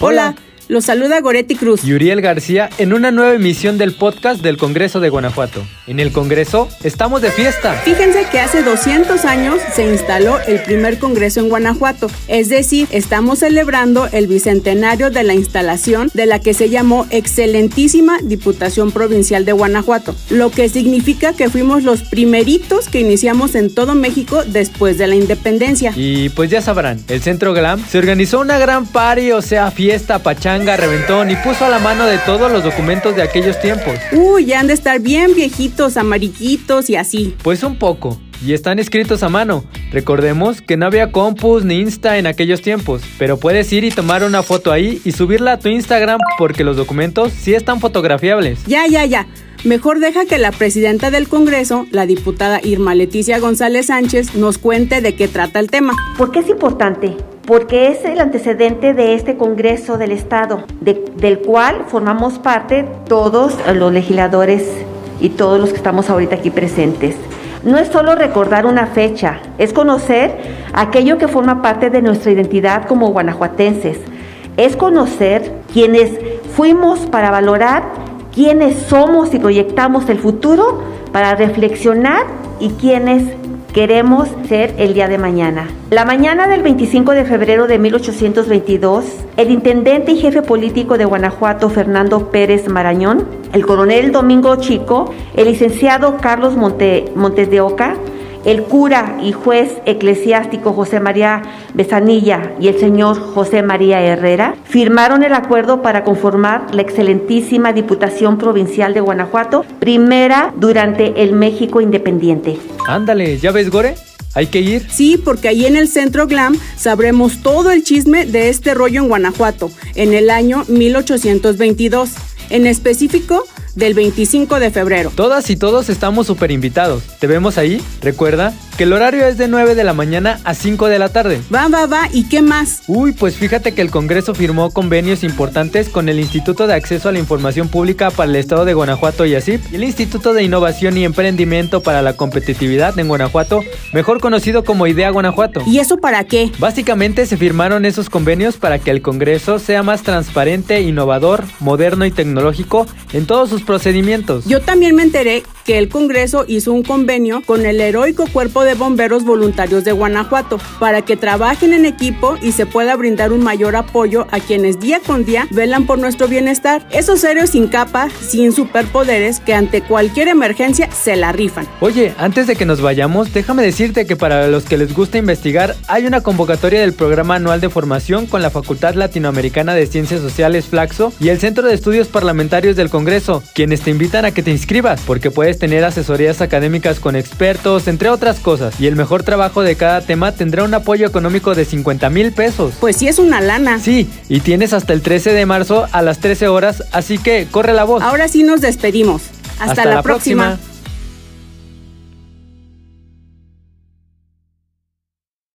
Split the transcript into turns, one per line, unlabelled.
Hola. Los saluda Goretti Cruz
y Uriel García en una nueva emisión del podcast del Congreso de Guanajuato. En el Congreso estamos de fiesta.
Fíjense que hace 200 años se instaló el primer Congreso en Guanajuato, es decir, estamos celebrando el bicentenario de la instalación de la que se llamó Excelentísima Diputación Provincial de Guanajuato, lo que significa que fuimos los primeritos que iniciamos en todo México después de la independencia.
Y pues ya sabrán, el Centro Glam se organizó una gran party, o sea, fiesta, pachanga reventón y puso a la mano de todos los documentos de aquellos tiempos.
Uy, ya han de estar bien viejitos, amarillitos y así.
Pues un poco. Y están escritos a mano. Recordemos que no había compus ni Insta en aquellos tiempos, pero puedes ir y tomar una foto ahí y subirla a tu Instagram porque los documentos sí están fotografiables.
Ya, ya, ya. Mejor deja que la presidenta del Congreso, la diputada Irma Leticia González Sánchez, nos cuente de qué trata el tema.
¿Por qué es importante? Porque es el antecedente de este Congreso del Estado, del cual formamos parte todos los legisladores y todos los que estamos ahorita aquí presentes. No es solo recordar una fecha, es conocer aquello que forma parte de nuestra identidad como guanajuatenses. Es conocer quienes fuimos para valorar quiénes somos y proyectamos el futuro para reflexionar y quiénes queremos ser el día de mañana. La mañana del 25 de febrero de 1822, el intendente y jefe político de Guanajuato, Fernando Pérez Marañón, el coronel Domingo Chico, el licenciado Carlos Montes de Oca, el cura y juez eclesiástico José María Besanilla y el señor José María Herrera firmaron el acuerdo para conformar la excelentísima Diputación Provincial de Guanajuato, primera durante el México Independiente.
Ándale, ¿ya ves, Gore? ¿Hay que ir?
Sí, porque ahí en el Centro Glam sabremos todo el chisme de este rollo en Guanajuato, en el año 1822. En específico, del 25 de febrero.
Todas y todos estamos súper invitados. ¿Te vemos ahí? Recuerda que el horario es de 9 de la mañana a 5 de la tarde.
Va, va, va, ¿y qué más?
Uy, pues fíjate que el Congreso firmó convenios importantes con el Instituto de Acceso a la Información Pública para el Estado de Guanajuato y ASIP y el Instituto de Innovación y Emprendimiento para la Competitividad en Guanajuato, mejor conocido como IDEA Guanajuato.
¿Y eso para qué?
Básicamente se firmaron esos convenios para que el Congreso sea más transparente, innovador, moderno y tecnológico en todos sus procedimientos.
Yo también me enteré que el Congreso hizo un convenio con el heroico Cuerpo de Bomberos Voluntarios de Guanajuato para que trabajen en equipo y se pueda brindar un mayor apoyo a quienes día con día velan por nuestro bienestar. Esos héroes sin capa, sin superpoderes, que ante cualquier emergencia se la rifan.
Oye, antes de que nos vayamos, déjame decirte que para los que les gusta investigar, hay una convocatoria del programa anual de formación con la Facultad Latinoamericana de Ciencias Sociales Flaxo y el Centro de Estudios Parlamentarios del Congreso, quienes te invitan a que te inscribas, porque puedes tener asesorías académicas con expertos, entre otras cosas. Y el mejor trabajo de cada tema tendrá un apoyo económico de 50 mil pesos.
Pues sí es una lana.
Sí, y tienes hasta el 13 de marzo a las 13 horas, así que corre la voz.
Ahora sí nos despedimos. Hasta, la, próxima.